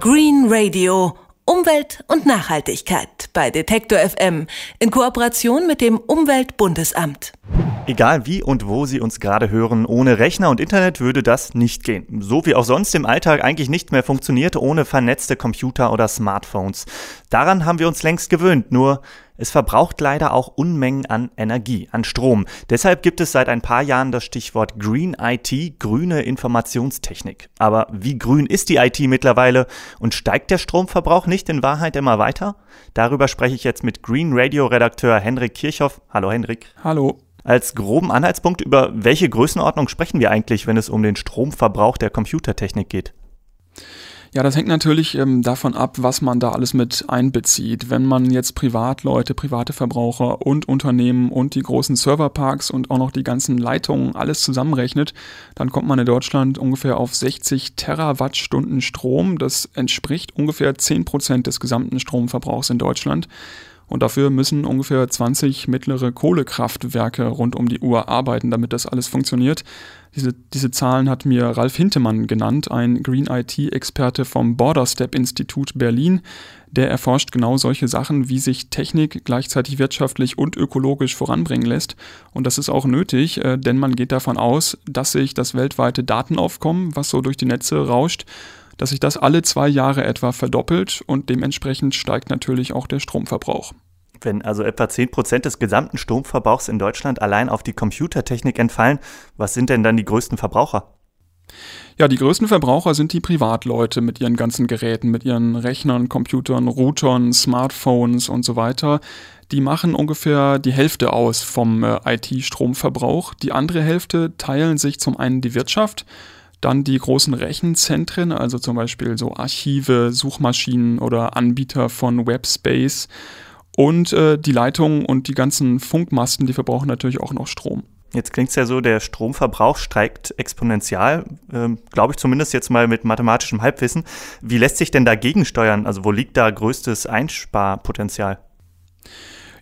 Green Radio Umwelt und Nachhaltigkeit bei Detektor FM in Kooperation mit dem Umweltbundesamt. Egal wie und wo Sie uns gerade hören, ohne Rechner und Internet würde das nicht gehen. So wie auch sonst im Alltag eigentlich nicht mehr funktioniert ohne vernetzte Computer oder Smartphones. Daran haben wir uns längst gewöhnt, nur es verbraucht leider auch Unmengen an Energie, an Strom. Deshalb gibt es seit ein paar Jahren das Stichwort Green IT, grüne Informationstechnik. Aber wie grün ist die IT mittlerweile und steigt der Stromverbrauch nicht in Wahrheit immer weiter? Darüber spreche ich jetzt mit Green Radio Redakteur Henrik Kirchhoff. Hallo Henrik. Hallo. Als groben Anhaltspunkt, über welche Größenordnung sprechen wir eigentlich, wenn es um den Stromverbrauch der Computertechnik geht? Ja, das hängt natürlich ähm, davon ab, was man da alles mit einbezieht. Wenn man jetzt Privatleute, private Verbraucher und Unternehmen und die großen Serverparks und auch noch die ganzen Leitungen alles zusammenrechnet, dann kommt man in Deutschland ungefähr auf 60 Terawattstunden Strom. Das entspricht ungefähr 10 Prozent des gesamten Stromverbrauchs in Deutschland. Und dafür müssen ungefähr 20 mittlere Kohlekraftwerke rund um die Uhr arbeiten, damit das alles funktioniert. Diese, diese Zahlen hat mir Ralf Hintemann genannt, ein Green IT-Experte vom Borderstep Institut Berlin. Der erforscht genau solche Sachen, wie sich Technik gleichzeitig wirtschaftlich und ökologisch voranbringen lässt. Und das ist auch nötig, äh, denn man geht davon aus, dass sich das weltweite Datenaufkommen, was so durch die Netze rauscht, dass sich das alle zwei Jahre etwa verdoppelt und dementsprechend steigt natürlich auch der Stromverbrauch. Wenn also etwa 10 Prozent des gesamten Stromverbrauchs in Deutschland allein auf die Computertechnik entfallen, was sind denn dann die größten Verbraucher? Ja, die größten Verbraucher sind die Privatleute mit ihren ganzen Geräten, mit ihren Rechnern, Computern, Routern, Smartphones und so weiter. Die machen ungefähr die Hälfte aus vom äh, IT-Stromverbrauch. Die andere Hälfte teilen sich zum einen die Wirtschaft, dann die großen Rechenzentren, also zum Beispiel so Archive, Suchmaschinen oder Anbieter von Webspace. Und äh, die Leitungen und die ganzen Funkmasten, die verbrauchen natürlich auch noch Strom. Jetzt klingt es ja so, der Stromverbrauch steigt exponentiell, äh, glaube ich zumindest jetzt mal mit mathematischem Halbwissen. Wie lässt sich denn dagegen steuern? Also wo liegt da größtes Einsparpotenzial?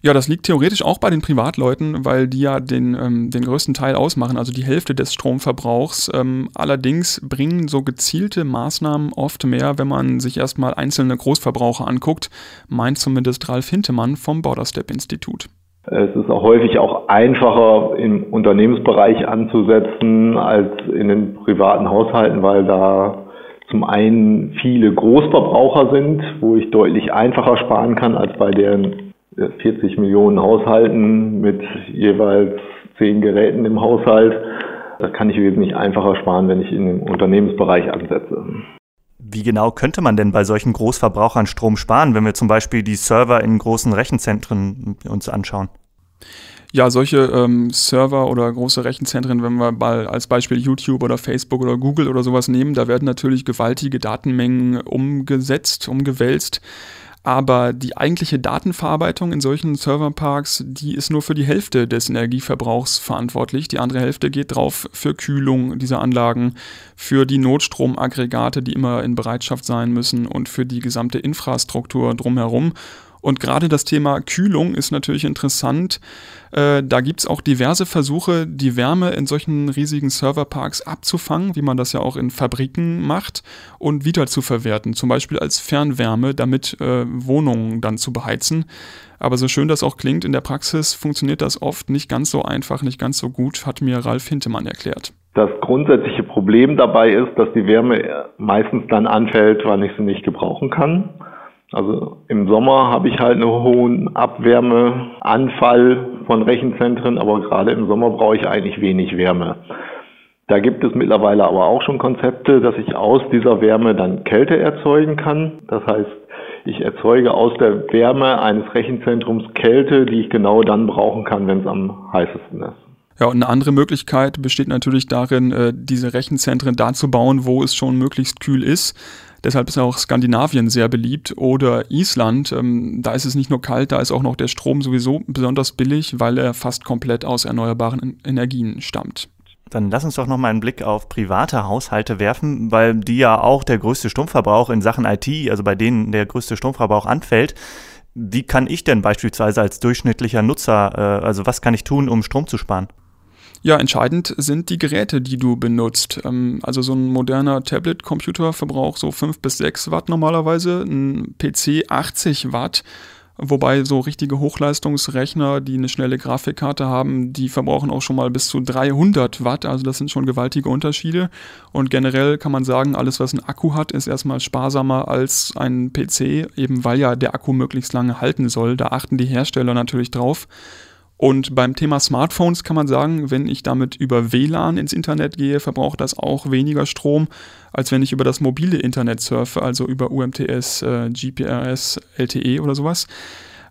Ja, das liegt theoretisch auch bei den Privatleuten, weil die ja den, ähm, den größten Teil ausmachen, also die Hälfte des Stromverbrauchs. Ähm, allerdings bringen so gezielte Maßnahmen oft mehr, wenn man sich erstmal einzelne Großverbraucher anguckt, meint zumindest Ralf Hintemann vom Borderstep Institut. Es ist auch häufig auch einfacher im Unternehmensbereich anzusetzen als in den privaten Haushalten, weil da zum einen viele Großverbraucher sind, wo ich deutlich einfacher sparen kann als bei den 40 Millionen Haushalten mit jeweils 10 Geräten im Haushalt. Das kann ich wesentlich einfacher sparen, wenn ich in den Unternehmensbereich ansetze. Wie genau könnte man denn bei solchen Großverbrauchern Strom sparen, wenn wir zum Beispiel die Server in großen Rechenzentren uns anschauen? Ja, solche ähm, Server oder große Rechenzentren, wenn wir mal als Beispiel YouTube oder Facebook oder Google oder sowas nehmen, da werden natürlich gewaltige Datenmengen umgesetzt, umgewälzt. Aber die eigentliche Datenverarbeitung in solchen Serverparks, die ist nur für die Hälfte des Energieverbrauchs verantwortlich. Die andere Hälfte geht drauf für Kühlung dieser Anlagen, für die Notstromaggregate, die immer in Bereitschaft sein müssen und für die gesamte Infrastruktur drumherum. Und gerade das Thema Kühlung ist natürlich interessant. Äh, da gibt es auch diverse Versuche, die Wärme in solchen riesigen Serverparks abzufangen, wie man das ja auch in Fabriken macht, und wieder zu verwerten, zum Beispiel als Fernwärme, damit äh, Wohnungen dann zu beheizen. Aber so schön das auch klingt, in der Praxis funktioniert das oft nicht ganz so einfach, nicht ganz so gut, hat mir Ralf Hintemann erklärt. Das grundsätzliche Problem dabei ist, dass die Wärme meistens dann anfällt, weil ich sie nicht gebrauchen kann. Also im Sommer habe ich halt einen hohen Abwärmeanfall von Rechenzentren, aber gerade im Sommer brauche ich eigentlich wenig Wärme. Da gibt es mittlerweile aber auch schon Konzepte, dass ich aus dieser Wärme dann Kälte erzeugen kann. Das heißt, ich erzeuge aus der Wärme eines Rechenzentrums Kälte, die ich genau dann brauchen kann, wenn es am heißesten ist. Ja, und eine andere Möglichkeit besteht natürlich darin, äh, diese Rechenzentren da zu bauen, wo es schon möglichst kühl ist. Deshalb ist auch Skandinavien sehr beliebt oder Island. Ähm, da ist es nicht nur kalt, da ist auch noch der Strom sowieso besonders billig, weil er fast komplett aus erneuerbaren Energien stammt. Dann lass uns doch noch mal einen Blick auf private Haushalte werfen, weil die ja auch der größte Stromverbrauch in Sachen IT, also bei denen der größte Stromverbrauch anfällt. Wie kann ich denn beispielsweise als durchschnittlicher Nutzer, äh, also was kann ich tun, um Strom zu sparen? Ja, entscheidend sind die Geräte, die du benutzt. Ähm, also so ein moderner Tablet-Computer verbraucht so 5 bis 6 Watt normalerweise, ein PC 80 Watt. Wobei so richtige Hochleistungsrechner, die eine schnelle Grafikkarte haben, die verbrauchen auch schon mal bis zu 300 Watt. Also das sind schon gewaltige Unterschiede. Und generell kann man sagen, alles, was einen Akku hat, ist erstmal sparsamer als ein PC, eben weil ja der Akku möglichst lange halten soll. Da achten die Hersteller natürlich drauf. Und beim Thema Smartphones kann man sagen, wenn ich damit über WLAN ins Internet gehe, verbraucht das auch weniger Strom, als wenn ich über das mobile Internet surfe, also über UMTS, äh, GPRS, LTE oder sowas.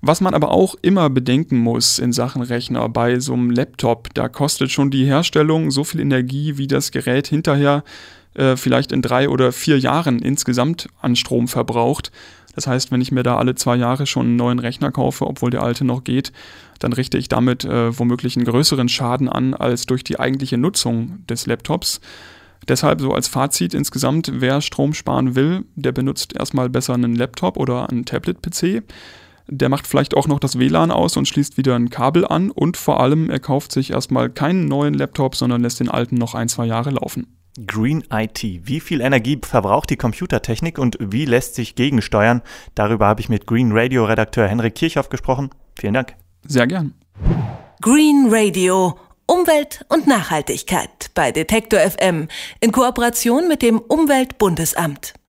Was man aber auch immer bedenken muss in Sachen Rechner bei so einem Laptop, da kostet schon die Herstellung so viel Energie, wie das Gerät hinterher äh, vielleicht in drei oder vier Jahren insgesamt an Strom verbraucht. Das heißt, wenn ich mir da alle zwei Jahre schon einen neuen Rechner kaufe, obwohl der alte noch geht, dann richte ich damit äh, womöglich einen größeren Schaden an als durch die eigentliche Nutzung des Laptops. Deshalb so als Fazit insgesamt, wer Strom sparen will, der benutzt erstmal besser einen Laptop oder einen Tablet-PC. Der macht vielleicht auch noch das WLAN aus und schließt wieder ein Kabel an und vor allem er kauft sich erstmal keinen neuen Laptop, sondern lässt den alten noch ein, zwei Jahre laufen. Green IT. Wie viel Energie verbraucht die Computertechnik und wie lässt sich gegensteuern? Darüber habe ich mit Green Radio Redakteur Henrik Kirchhoff gesprochen. Vielen Dank. Sehr gern. Green Radio. Umwelt und Nachhaltigkeit bei Detektor FM in Kooperation mit dem Umweltbundesamt.